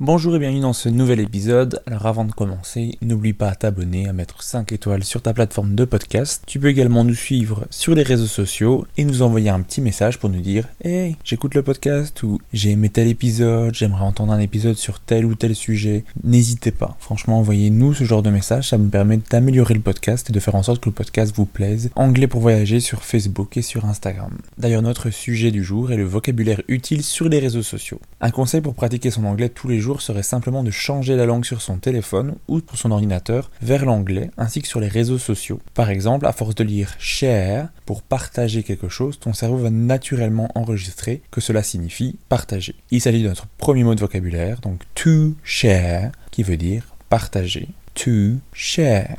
Bonjour et bienvenue dans ce nouvel épisode. Alors avant de commencer, n'oublie pas à t'abonner, à mettre 5 étoiles sur ta plateforme de podcast. Tu peux également nous suivre sur les réseaux sociaux et nous envoyer un petit message pour nous dire Hey, j'écoute le podcast ou j'ai aimé tel épisode, j'aimerais entendre un épisode sur tel ou tel sujet. N'hésitez pas. Franchement, envoyez-nous ce genre de message, ça me permet d'améliorer le podcast et de faire en sorte que le podcast vous plaise. Anglais pour voyager sur Facebook et sur Instagram. D'ailleurs, notre sujet du jour est le vocabulaire utile sur les réseaux sociaux. Un conseil pour pratiquer son anglais tous les jours serait simplement de changer la langue sur son téléphone ou pour son ordinateur vers l'anglais ainsi que sur les réseaux sociaux. Par exemple, à force de lire share pour partager quelque chose, ton cerveau va naturellement enregistrer que cela signifie partager. Il s'agit de notre premier mot de vocabulaire, donc to share, qui veut dire partager. To share.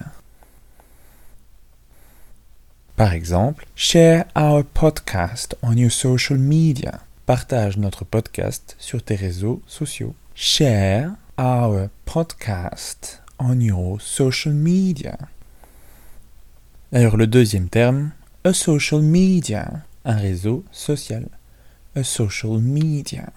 Par exemple, share our podcast on your social media. Partage notre podcast sur tes réseaux sociaux. Share our podcast on your social media. D'ailleurs, le deuxième terme, a social media, un réseau social. A social media.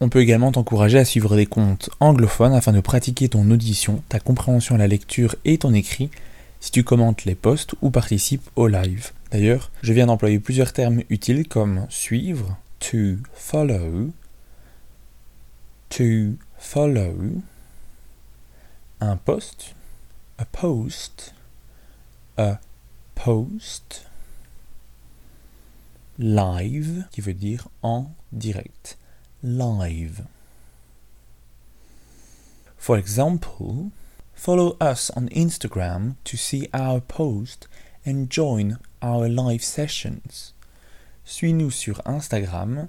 On peut également t'encourager à suivre des comptes anglophones afin de pratiquer ton audition, ta compréhension à la lecture et ton écrit si tu commentes les posts ou participes au live. D'ailleurs, je viens d'employer plusieurs termes utiles comme suivre, to follow, to follow, un post, a post, a post, live, qui veut dire en direct, live. For example, follow us on Instagram to see our post and join our live sessions. Suis-nous sur Instagram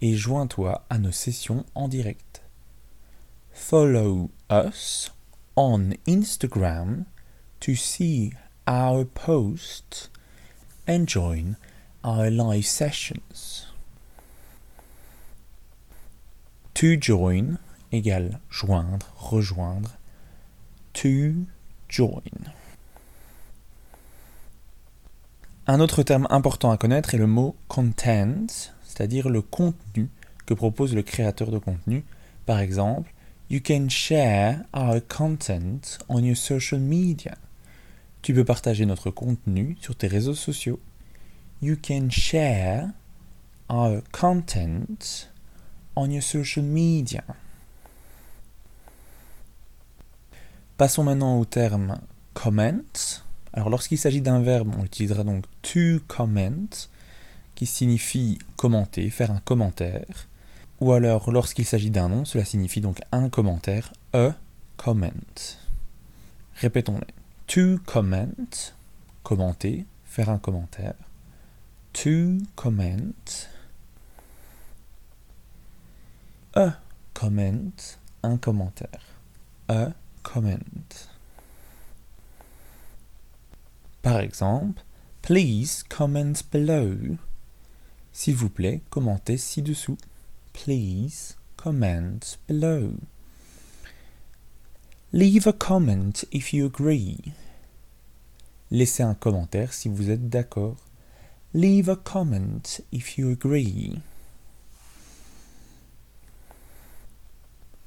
et joins-toi à nos sessions en direct. Follow us on Instagram to see our posts and join our live sessions. To join égale joindre, rejoindre. To join. Un autre terme important à connaître est le mot content, c'est-à-dire le contenu que propose le créateur de contenu. Par exemple, You can share our content on your social media. Tu peux partager notre contenu sur tes réseaux sociaux. You can share our content on your social media. Passons maintenant au terme comment. Alors lorsqu'il s'agit d'un verbe, on utilisera donc to comment qui signifie commenter, faire un commentaire. Ou alors, lorsqu'il s'agit d'un nom, cela signifie donc un commentaire, a comment. Répétons-les. To comment, commenter, faire un commentaire. To comment. A comment, un commentaire. A comment. Par exemple, please comment below. S'il vous plaît, commentez ci-dessous. Please comment below. Leave a comment if you agree. Laissez un commentaire si vous êtes d'accord. Leave a comment if you agree.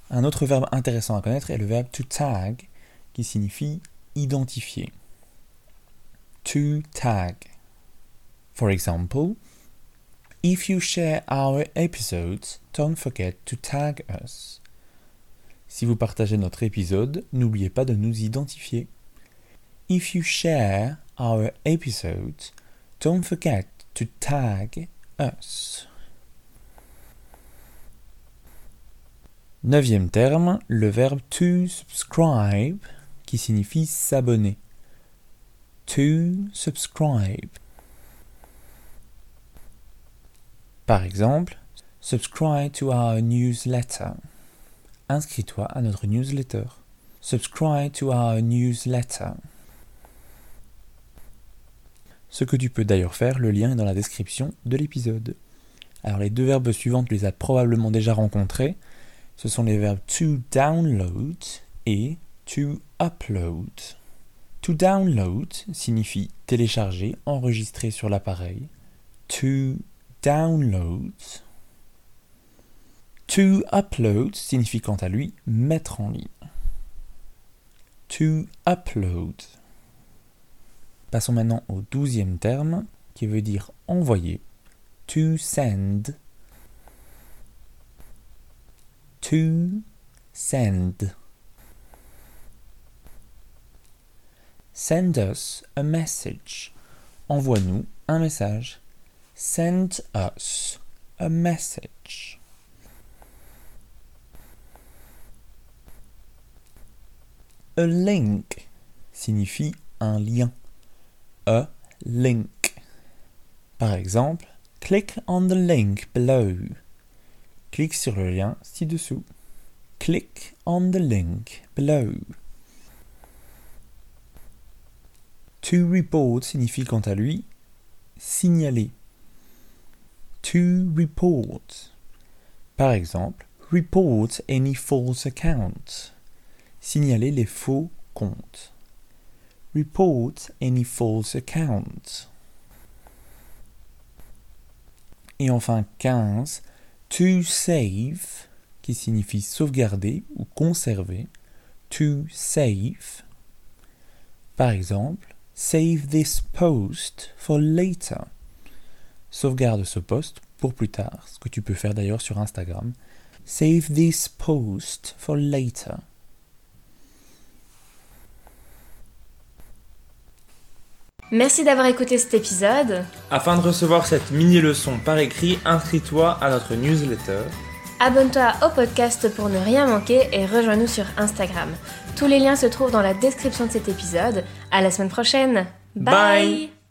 Un autre verbe intéressant à connaître est le verbe to tag, qui signifie identifier. To tag. For example, If you share our episodes, don't forget to tag us. Si vous partagez notre épisode, n'oubliez pas de nous identifier. If you share our episodes, don't forget to tag us. Neuvième terme, le verbe to subscribe qui signifie s'abonner. To subscribe. Par exemple, subscribe to our newsletter. Inscris-toi à notre newsletter. Subscribe to our newsletter. Ce que tu peux d'ailleurs faire, le lien est dans la description de l'épisode. Alors les deux verbes suivants, tu les as probablement déjà rencontrés. Ce sont les verbes to download et to upload. To download signifie télécharger, enregistrer sur l'appareil. To download. To upload signifie quant à lui mettre en ligne. To upload. Passons maintenant au douzième terme qui veut dire envoyer. To send. To send. Send us a message. Envoie-nous un message. Send us a message. A link signifie un lien. A link. Par exemple, click on the link below. Clique sur le lien ci-dessous. Click on the link below. To report signifie quant à lui signaler. To report. Par exemple, report any false account. Signaler les faux comptes. Report any false account. Et enfin 15, to save, qui signifie sauvegarder ou conserver. To save. Par exemple, save this post for later. Sauvegarde ce post pour plus tard, ce que tu peux faire d'ailleurs sur Instagram. Save this post for later. Merci d'avoir écouté cet épisode. Afin de recevoir cette mini-leçon par écrit, inscris-toi à notre newsletter. Abonne-toi au podcast pour ne rien manquer et rejoins-nous sur Instagram. Tous les liens se trouvent dans la description de cet épisode. À la semaine prochaine. Bye.